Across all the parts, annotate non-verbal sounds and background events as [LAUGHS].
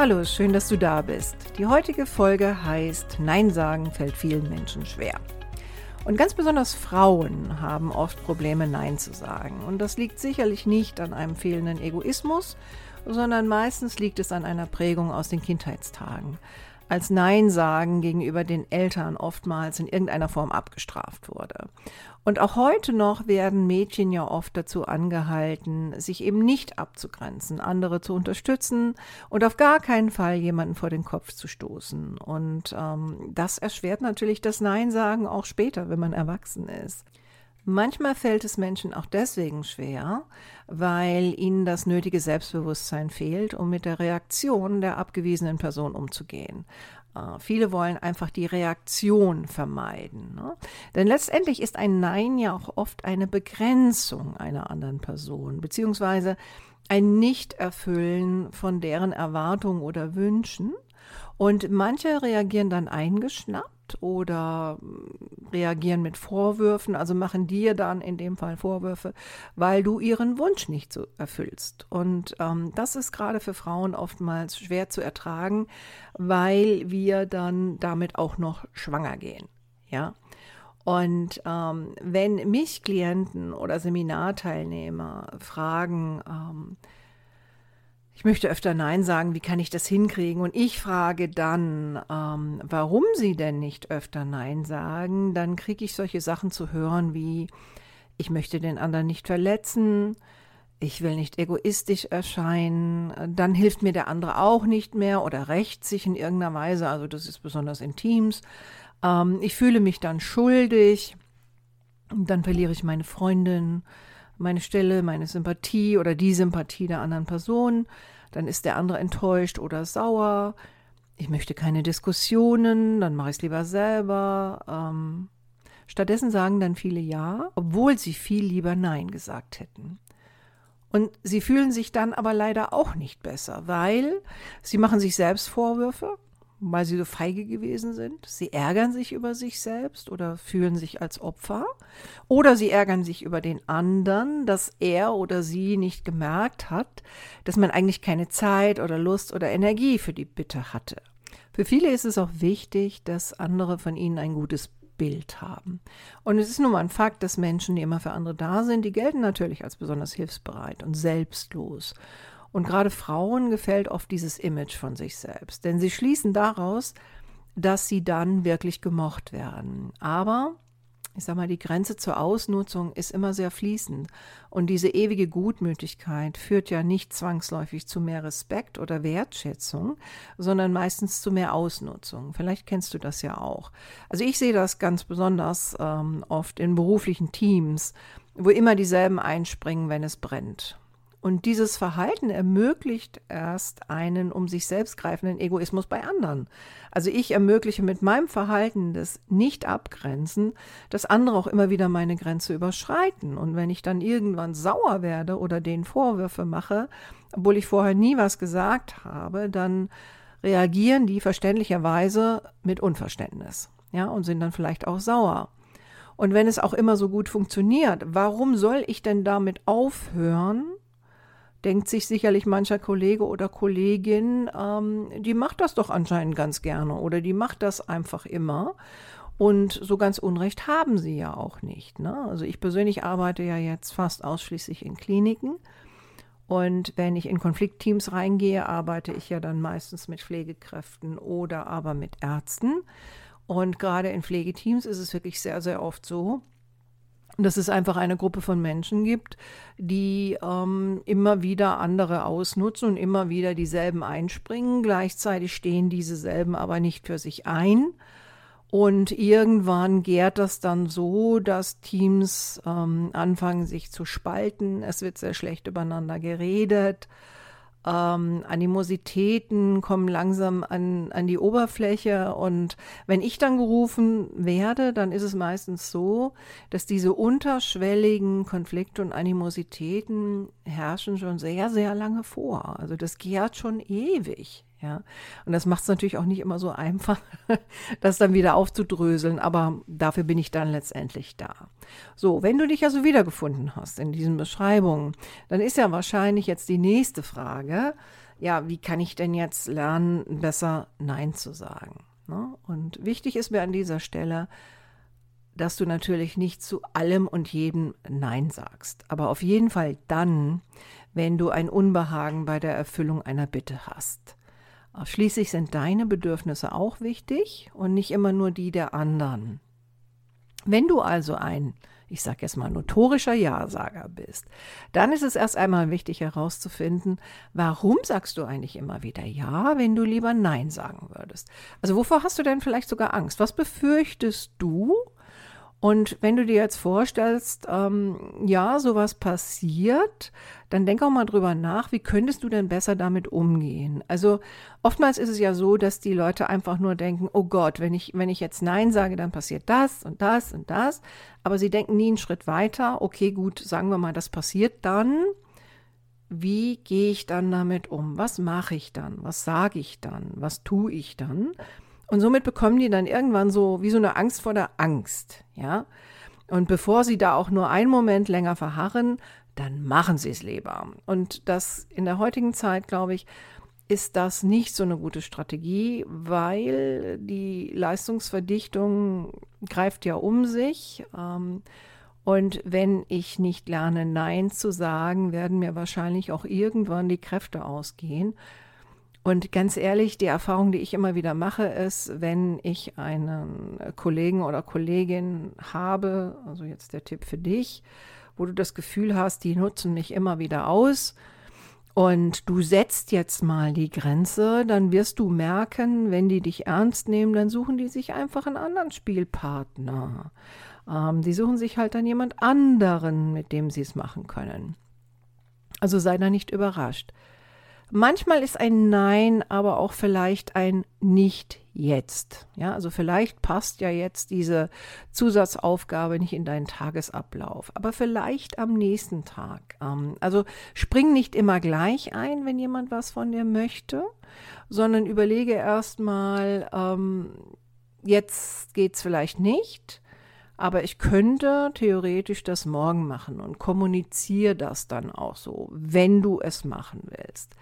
Hallo, schön, dass du da bist. Die heutige Folge heißt Nein sagen fällt vielen Menschen schwer. Und ganz besonders Frauen haben oft Probleme, Nein zu sagen. Und das liegt sicherlich nicht an einem fehlenden Egoismus, sondern meistens liegt es an einer Prägung aus den Kindheitstagen als Nein sagen gegenüber den Eltern oftmals in irgendeiner Form abgestraft wurde. Und auch heute noch werden Mädchen ja oft dazu angehalten, sich eben nicht abzugrenzen, andere zu unterstützen und auf gar keinen Fall jemanden vor den Kopf zu stoßen. Und ähm, das erschwert natürlich das Nein sagen auch später, wenn man erwachsen ist. Manchmal fällt es Menschen auch deswegen schwer, weil ihnen das nötige Selbstbewusstsein fehlt, um mit der Reaktion der abgewiesenen Person umzugehen. Äh, viele wollen einfach die Reaktion vermeiden. Ne? Denn letztendlich ist ein Nein ja auch oft eine Begrenzung einer anderen Person, beziehungsweise ein Nichterfüllen von deren Erwartungen oder Wünschen. Und manche reagieren dann eingeschnappt oder reagieren mit Vorwürfen, also machen dir dann in dem Fall Vorwürfe, weil du ihren Wunsch nicht so erfüllst. Und ähm, das ist gerade für Frauen oftmals schwer zu ertragen, weil wir dann damit auch noch schwanger gehen. Ja. Und ähm, wenn mich Klienten oder Seminarteilnehmer fragen, ähm, ich möchte öfter Nein sagen, wie kann ich das hinkriegen? Und ich frage dann, ähm, warum Sie denn nicht öfter Nein sagen? Dann kriege ich solche Sachen zu hören wie, ich möchte den anderen nicht verletzen, ich will nicht egoistisch erscheinen, dann hilft mir der andere auch nicht mehr oder rächt sich in irgendeiner Weise, also das ist besonders in Teams. Ähm, ich fühle mich dann schuldig, dann verliere ich meine Freundin meine Stelle, meine Sympathie oder die Sympathie der anderen Person. Dann ist der andere enttäuscht oder sauer. Ich möchte keine Diskussionen, dann mache ich es lieber selber. Ähm, stattdessen sagen dann viele Ja, obwohl sie viel lieber Nein gesagt hätten. Und sie fühlen sich dann aber leider auch nicht besser, weil sie machen sich selbst Vorwürfe, weil sie so feige gewesen sind. Sie ärgern sich über sich selbst oder fühlen sich als Opfer. Oder sie ärgern sich über den anderen, dass er oder sie nicht gemerkt hat, dass man eigentlich keine Zeit oder Lust oder Energie für die Bitte hatte. Für viele ist es auch wichtig, dass andere von ihnen ein gutes Bild haben. Und es ist nun mal ein Fakt, dass Menschen, die immer für andere da sind, die gelten natürlich als besonders hilfsbereit und selbstlos. Und gerade Frauen gefällt oft dieses Image von sich selbst, denn sie schließen daraus, dass sie dann wirklich gemocht werden. Aber ich sage mal, die Grenze zur Ausnutzung ist immer sehr fließend. Und diese ewige Gutmütigkeit führt ja nicht zwangsläufig zu mehr Respekt oder Wertschätzung, sondern meistens zu mehr Ausnutzung. Vielleicht kennst du das ja auch. Also ich sehe das ganz besonders ähm, oft in beruflichen Teams, wo immer dieselben einspringen, wenn es brennt. Und dieses Verhalten ermöglicht erst einen um sich selbst greifenden Egoismus bei anderen. Also ich ermögliche mit meinem Verhalten das Nicht-Abgrenzen, dass andere auch immer wieder meine Grenze überschreiten. Und wenn ich dann irgendwann sauer werde oder denen Vorwürfe mache, obwohl ich vorher nie was gesagt habe, dann reagieren die verständlicherweise mit Unverständnis. Ja, und sind dann vielleicht auch sauer. Und wenn es auch immer so gut funktioniert, warum soll ich denn damit aufhören, denkt sich sicherlich mancher Kollege oder Kollegin, ähm, die macht das doch anscheinend ganz gerne oder die macht das einfach immer. Und so ganz Unrecht haben sie ja auch nicht. Ne? Also ich persönlich arbeite ja jetzt fast ausschließlich in Kliniken. Und wenn ich in Konfliktteams reingehe, arbeite ich ja dann meistens mit Pflegekräften oder aber mit Ärzten. Und gerade in Pflegeteams ist es wirklich sehr, sehr oft so, dass es einfach eine Gruppe von Menschen gibt, die ähm, immer wieder andere ausnutzen und immer wieder dieselben einspringen. Gleichzeitig stehen diese selben aber nicht für sich ein. Und irgendwann gärt das dann so, dass Teams ähm, anfangen sich zu spalten. Es wird sehr schlecht übereinander geredet. Ähm, Animositäten kommen langsam an, an die Oberfläche und wenn ich dann gerufen werde, dann ist es meistens so, dass diese unterschwelligen Konflikte und Animositäten herrschen schon sehr, sehr lange vor. Also das gärt schon ewig. Ja, und das macht es natürlich auch nicht immer so [LAUGHS] einfach, das dann wieder aufzudröseln, aber dafür bin ich dann letztendlich da. So, wenn du dich also wiedergefunden hast in diesen Beschreibungen, dann ist ja wahrscheinlich jetzt die nächste Frage, ja, wie kann ich denn jetzt lernen, besser Nein zu sagen? Ne? Und wichtig ist mir an dieser Stelle, dass du natürlich nicht zu allem und jedem Nein sagst, aber auf jeden Fall dann, wenn du ein Unbehagen bei der Erfüllung einer Bitte hast. Schließlich sind deine Bedürfnisse auch wichtig und nicht immer nur die der anderen. Wenn du also ein, ich sage jetzt mal, notorischer Ja-Sager bist, dann ist es erst einmal wichtig herauszufinden, warum sagst du eigentlich immer wieder Ja, wenn du lieber Nein sagen würdest. Also wovor hast du denn vielleicht sogar Angst? Was befürchtest du, und wenn du dir jetzt vorstellst, ähm, ja, sowas passiert, dann denk auch mal drüber nach, wie könntest du denn besser damit umgehen? Also oftmals ist es ja so, dass die Leute einfach nur denken, oh Gott, wenn ich, wenn ich jetzt Nein sage, dann passiert das und das und das. Aber sie denken nie einen Schritt weiter. Okay, gut, sagen wir mal, das passiert dann. Wie gehe ich dann damit um? Was mache ich dann? Was sage ich dann? Was tue ich dann? Und somit bekommen die dann irgendwann so wie so eine Angst vor der Angst, ja. Und bevor sie da auch nur einen Moment länger verharren, dann machen sie es lieber. Und das in der heutigen Zeit, glaube ich, ist das nicht so eine gute Strategie, weil die Leistungsverdichtung greift ja um sich. Ähm, und wenn ich nicht lerne, Nein zu sagen, werden mir wahrscheinlich auch irgendwann die Kräfte ausgehen. Und ganz ehrlich, die Erfahrung, die ich immer wieder mache, ist, wenn ich einen Kollegen oder Kollegin habe, also jetzt der Tipp für dich, wo du das Gefühl hast, die nutzen mich immer wieder aus und du setzt jetzt mal die Grenze, dann wirst du merken, wenn die dich ernst nehmen, dann suchen die sich einfach einen anderen Spielpartner. Ähm, die suchen sich halt dann jemand anderen, mit dem sie es machen können. Also sei da nicht überrascht. Manchmal ist ein Nein aber auch vielleicht ein Nicht jetzt. Ja, also vielleicht passt ja jetzt diese Zusatzaufgabe nicht in deinen Tagesablauf, aber vielleicht am nächsten Tag. Ähm, also spring nicht immer gleich ein, wenn jemand was von dir möchte, sondern überlege erstmal, ähm, jetzt geht's vielleicht nicht. Aber ich könnte theoretisch das morgen machen und kommuniziere das dann auch so, wenn du es machen willst.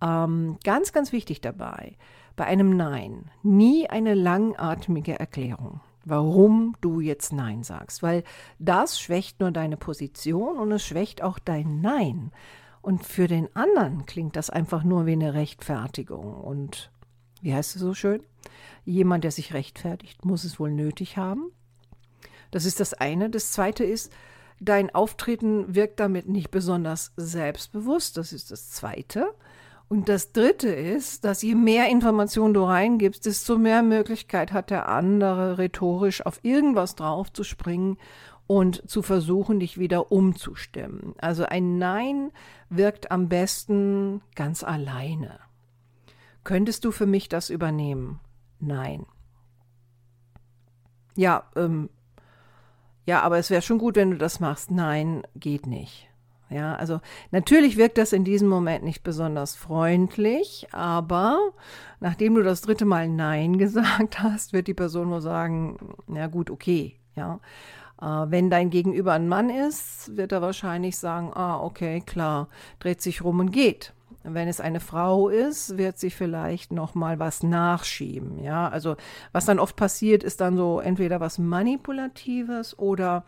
Ähm, ganz, ganz wichtig dabei, bei einem Nein, nie eine langatmige Erklärung, warum du jetzt Nein sagst, weil das schwächt nur deine Position und es schwächt auch dein Nein. Und für den anderen klingt das einfach nur wie eine Rechtfertigung. Und wie heißt es so schön? Jemand, der sich rechtfertigt, muss es wohl nötig haben. Das ist das eine. Das zweite ist, dein Auftreten wirkt damit nicht besonders selbstbewusst. Das ist das zweite. Und das Dritte ist, dass je mehr Informationen du reingibst, desto mehr Möglichkeit hat der andere rhetorisch auf irgendwas drauf zu springen und zu versuchen, dich wieder umzustimmen. Also ein Nein wirkt am besten ganz alleine. Könntest du für mich das übernehmen? Nein. Ja, ähm, ja, aber es wäre schon gut, wenn du das machst. Nein, geht nicht. Ja, also natürlich wirkt das in diesem Moment nicht besonders freundlich, aber nachdem du das dritte Mal Nein [LAUGHS] gesagt hast, wird die Person nur sagen, ja gut, okay, ja. Äh, wenn dein Gegenüber ein Mann ist, wird er wahrscheinlich sagen, ah, okay, klar, dreht sich rum und geht. Wenn es eine Frau ist, wird sie vielleicht noch mal was nachschieben, ja. Also was dann oft passiert, ist dann so entweder was manipulatives oder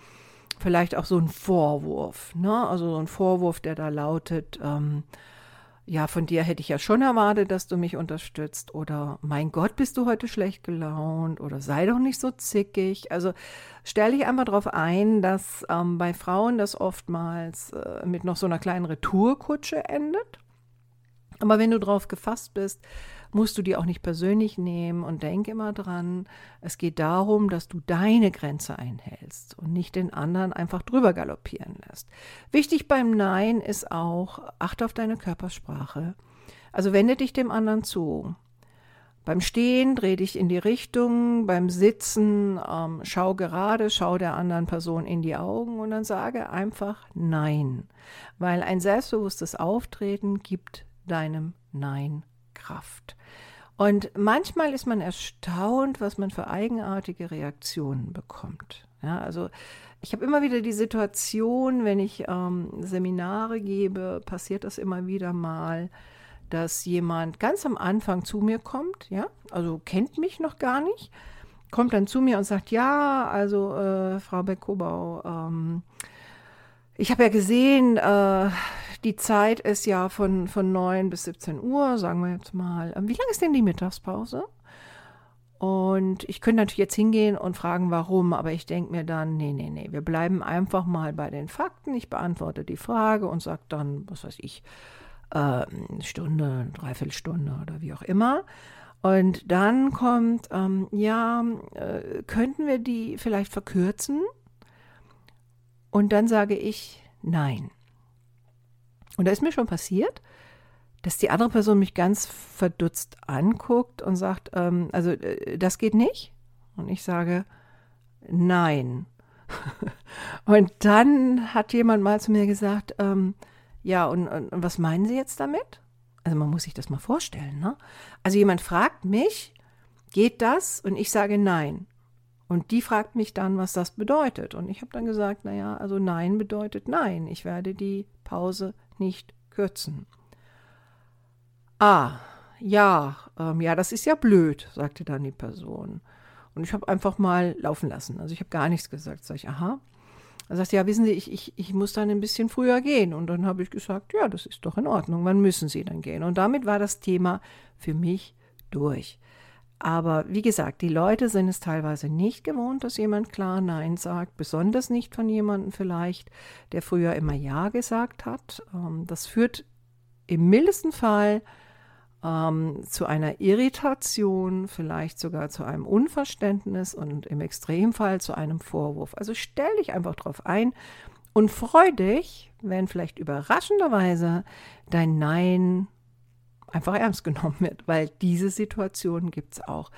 vielleicht auch so ein Vorwurf, ne? Also so ein Vorwurf, der da lautet, ähm, ja, von dir hätte ich ja schon erwartet, dass du mich unterstützt oder mein Gott, bist du heute schlecht gelaunt oder sei doch nicht so zickig. Also stell dich einfach darauf ein, dass ähm, bei Frauen das oftmals äh, mit noch so einer kleinen Retourkutsche endet. Aber wenn du drauf gefasst bist, musst du die auch nicht persönlich nehmen und denk immer dran, es geht darum, dass du deine Grenze einhältst und nicht den anderen einfach drüber galoppieren lässt. Wichtig beim Nein ist auch, achte auf deine Körpersprache. Also wende dich dem anderen zu. Beim Stehen dreh dich in die Richtung, beim Sitzen ähm, schau gerade, schau der anderen Person in die Augen und dann sage einfach Nein, weil ein selbstbewusstes Auftreten gibt deinem Nein Kraft. Und manchmal ist man erstaunt, was man für eigenartige Reaktionen bekommt. Ja, also ich habe immer wieder die Situation, wenn ich ähm, Seminare gebe, passiert das immer wieder mal, dass jemand ganz am Anfang zu mir kommt, ja, also kennt mich noch gar nicht, kommt dann zu mir und sagt, ja, also äh, Frau Beckobau, ähm, ich habe ja gesehen, äh, die Zeit ist ja von, von 9 bis 17 Uhr, sagen wir jetzt mal. Ähm, wie lange ist denn die Mittagspause? Und ich könnte natürlich jetzt hingehen und fragen, warum, aber ich denke mir dann, nee, nee, nee, wir bleiben einfach mal bei den Fakten. Ich beantworte die Frage und sage dann, was weiß ich, eine Stunde, eine Dreiviertelstunde oder wie auch immer. Und dann kommt, ähm, ja, äh, könnten wir die vielleicht verkürzen? Und dann sage ich, nein. Und da ist mir schon passiert, dass die andere Person mich ganz verdutzt anguckt und sagt, ähm, also äh, das geht nicht. Und ich sage, nein. [LAUGHS] und dann hat jemand mal zu mir gesagt, ähm, ja, und, und, und, was meinen Sie jetzt damit? Also man muss sich das mal vorstellen. Ne? Also jemand fragt mich, geht das? Und ich sage nein. Und die fragt mich dann, was das bedeutet. Und ich habe dann gesagt, naja, also nein bedeutet nein. Ich werde die Pause nicht kürzen. Ah, ja, ähm, ja, das ist ja blöd, sagte dann die Person. Und ich habe einfach mal laufen lassen. Also ich habe gar nichts gesagt. Sag ich, aha. Er sagt, ja, wissen Sie, ich, ich, ich muss dann ein bisschen früher gehen. Und dann habe ich gesagt, ja, das ist doch in Ordnung. Wann müssen Sie dann gehen? Und damit war das Thema für mich durch. Aber wie gesagt, die Leute sind es teilweise nicht gewohnt, dass jemand klar Nein sagt, besonders nicht von jemandem vielleicht, der früher immer Ja gesagt hat. Ähm, das führt im mildesten Fall ähm, zu einer Irritation, vielleicht sogar zu einem Unverständnis und im Extremfall zu einem Vorwurf. Also stell dich einfach drauf ein und freu dich, wenn vielleicht überraschenderweise dein Nein einfach ernst genommen wird, weil diese Situation gibt es auch.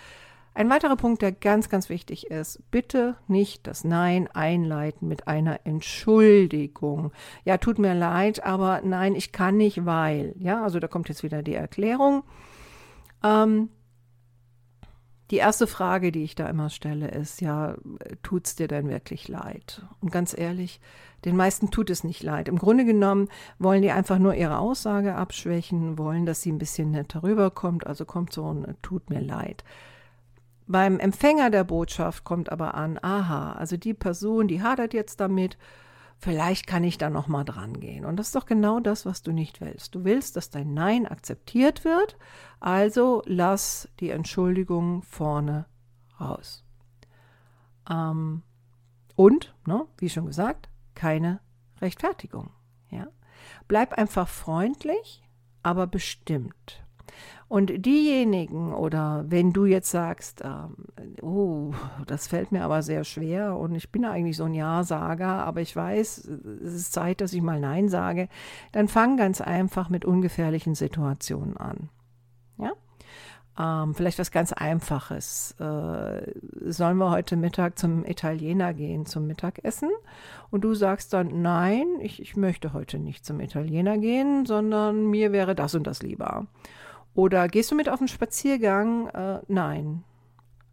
Ein weiterer Punkt, der ganz, ganz wichtig ist, bitte nicht das Nein einleiten mit einer Entschuldigung. Ja, tut mir leid, aber nein, ich kann nicht, weil. Ja, also da kommt jetzt wieder die Erklärung. Ähm, die erste Frage, die ich da immer stelle, ist, ja, tut es dir denn wirklich leid? Und ganz ehrlich, den meisten tut es nicht leid. Im Grunde genommen wollen die einfach nur ihre Aussage abschwächen, wollen, dass sie ein bisschen netter rüberkommt, also kommt so ein tut mir leid. Beim Empfänger der Botschaft kommt aber an, aha, also die Person, die hadert jetzt damit, vielleicht kann ich da noch mal dran gehen. Und das ist doch genau das, was du nicht willst. Du willst, dass dein Nein akzeptiert wird, also lass die Entschuldigung vorne raus. Ähm, und, ne, wie schon gesagt, keine Rechtfertigung. Ja? Bleib einfach freundlich, aber bestimmt. Und diejenigen, oder wenn du jetzt sagst, ähm, oh, das fällt mir aber sehr schwer und ich bin eigentlich so ein Ja-Sager, aber ich weiß, es ist Zeit, dass ich mal Nein sage, dann fang ganz einfach mit ungefährlichen Situationen an. Ja? Ähm, vielleicht was ganz Einfaches. Äh, sollen wir heute Mittag zum Italiener gehen, zum Mittagessen? Und du sagst dann, nein, ich, ich möchte heute nicht zum Italiener gehen, sondern mir wäre das und das lieber. Oder gehst du mit auf einen Spaziergang? Äh, nein.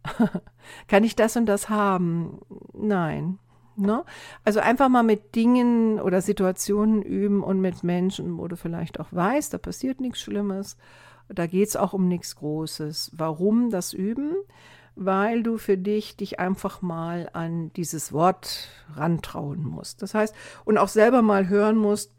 [LAUGHS] Kann ich das und das haben? Nein. Ne? Also einfach mal mit Dingen oder Situationen üben und mit Menschen, wo du vielleicht auch weißt, da passiert nichts Schlimmes. Da geht es auch um nichts Großes. Warum das Üben? Weil du für dich dich einfach mal an dieses Wort rantrauen musst. Das heißt, und auch selber mal hören musst,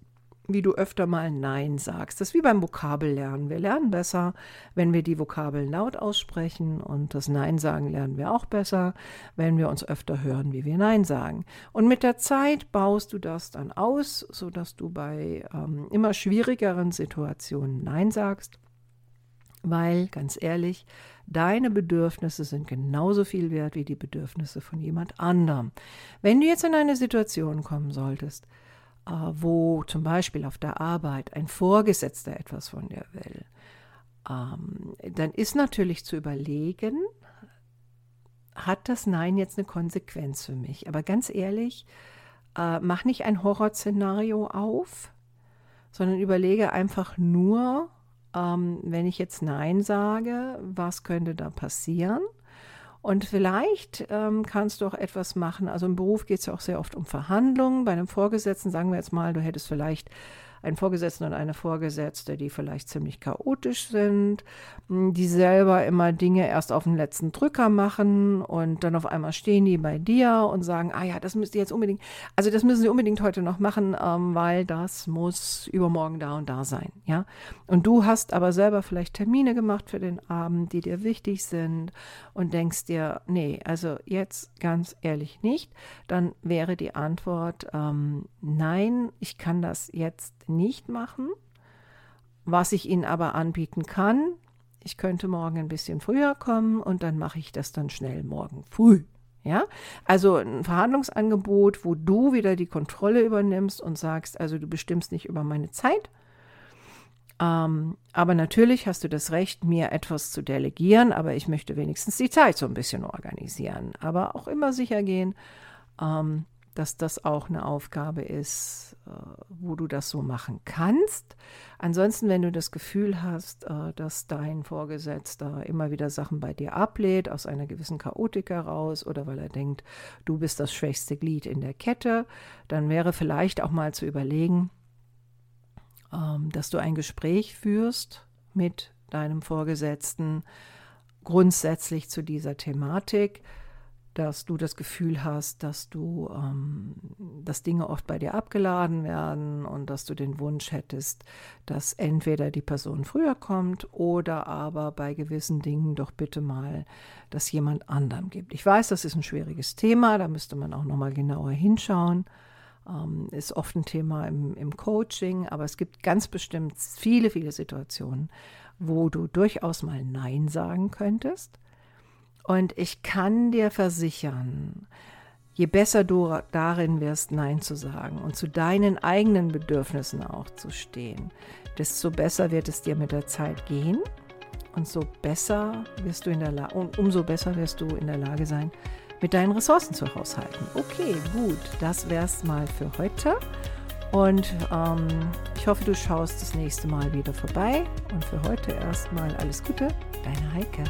wie du öfter mal Nein sagst. Das ist wie beim Vokabellernen. Wir lernen besser, wenn wir die Vokabeln laut aussprechen und das Nein sagen lernen wir auch besser, wenn wir uns öfter hören, wie wir Nein sagen. Und mit der Zeit baust du das dann aus, sodass du bei ähm, immer schwierigeren Situationen Nein sagst, weil ganz ehrlich, Deine Bedürfnisse sind genauso viel wert wie die Bedürfnisse von jemand anderem. Wenn du jetzt in eine Situation kommen solltest, wo zum Beispiel auf der Arbeit ein Vorgesetzter etwas von dir will, ähm, dann ist natürlich zu überlegen, hat das Nein jetzt eine Konsequenz für mich? Aber ganz ehrlich, äh, mach nicht ein Horrorszenario auf, sondern überlege einfach nur, ähm, wenn ich jetzt Nein sage, was könnte da passieren? Und vielleicht ähm, kannst du auch etwas machen. Also im Beruf geht es ja auch sehr oft um Verhandlungen. Bei einem Vorgesetzten sagen wir jetzt mal, du hättest vielleicht einen Vorgesetzten und eine Vorgesetzte, die vielleicht ziemlich chaotisch sind, hm, die selber immer Dinge erst auf den letzten Drücker machen und dann auf einmal stehen die bei dir und sagen, ah ja, das müsst ihr jetzt unbedingt, also das müssen sie unbedingt heute noch machen, ähm, weil das muss übermorgen da und da sein, ja. Und du hast aber selber vielleicht Termine gemacht für den Abend, die dir wichtig sind und denkst dir, nee, also jetzt ganz ehrlich nicht, dann wäre die Antwort, ähm, nein, ich kann das jetzt nicht machen. Was ich Ihnen aber anbieten kann, ich könnte morgen ein bisschen früher kommen und dann mache ich das dann schnell morgen früh. Ja, also ein Verhandlungsangebot, wo du wieder die Kontrolle übernimmst und sagst, also du bestimmst nicht über meine Zeit. Ähm, aber natürlich hast du das Recht, mir etwas zu delegieren, aber ich möchte wenigstens die Zeit so ein bisschen organisieren. Aber auch immer sicher gehen, ähm, dass das auch eine Aufgabe ist, äh, wo du das so machen kannst. Ansonsten, wenn du das Gefühl hast, äh, dass dein Vorgesetzter immer wieder Sachen bei dir ablehnt, aus einer gewissen Chaotik heraus oder weil er denkt, du bist das schwächste Glied in der Kette, dann wäre vielleicht auch mal zu überlegen, ähm, dass du ein Gespräch führst mit deinem Vorgesetzten grundsätzlich zu dieser Thematik dass du das Gefühl hast, dass du, ähm, dass Dinge oft bei dir abgeladen werden und dass du den Wunsch hättest, dass entweder die Person früher kommt oder aber bei gewissen Dingen doch bitte mal, dass jemand anderem gibt. Ich weiß, das ist ein schwieriges Thema, da müsste man auch nochmal genauer hinschauen. Ähm, ist oft ein Thema im, im Coaching, aber es gibt ganz bestimmt viele, viele Situationen, wo du durchaus mal Nein sagen könntest und ich kann dir versichern, je besser du darin wirst, Nein zu sagen und zu deinen eigenen Bedürfnissen auch zu stehen, desto besser wird es dir mit der Zeit gehen und so besser wirst du in der Lage, und umso besser wirst du in der Lage sein, mit deinen Ressourcen zu haushalten. Okay, gut, das wär's mal für heute. Und ähm, ich hoffe, du schaust das nächste Mal wieder vorbei. Und für heute erstmal alles Gute, deine Heike.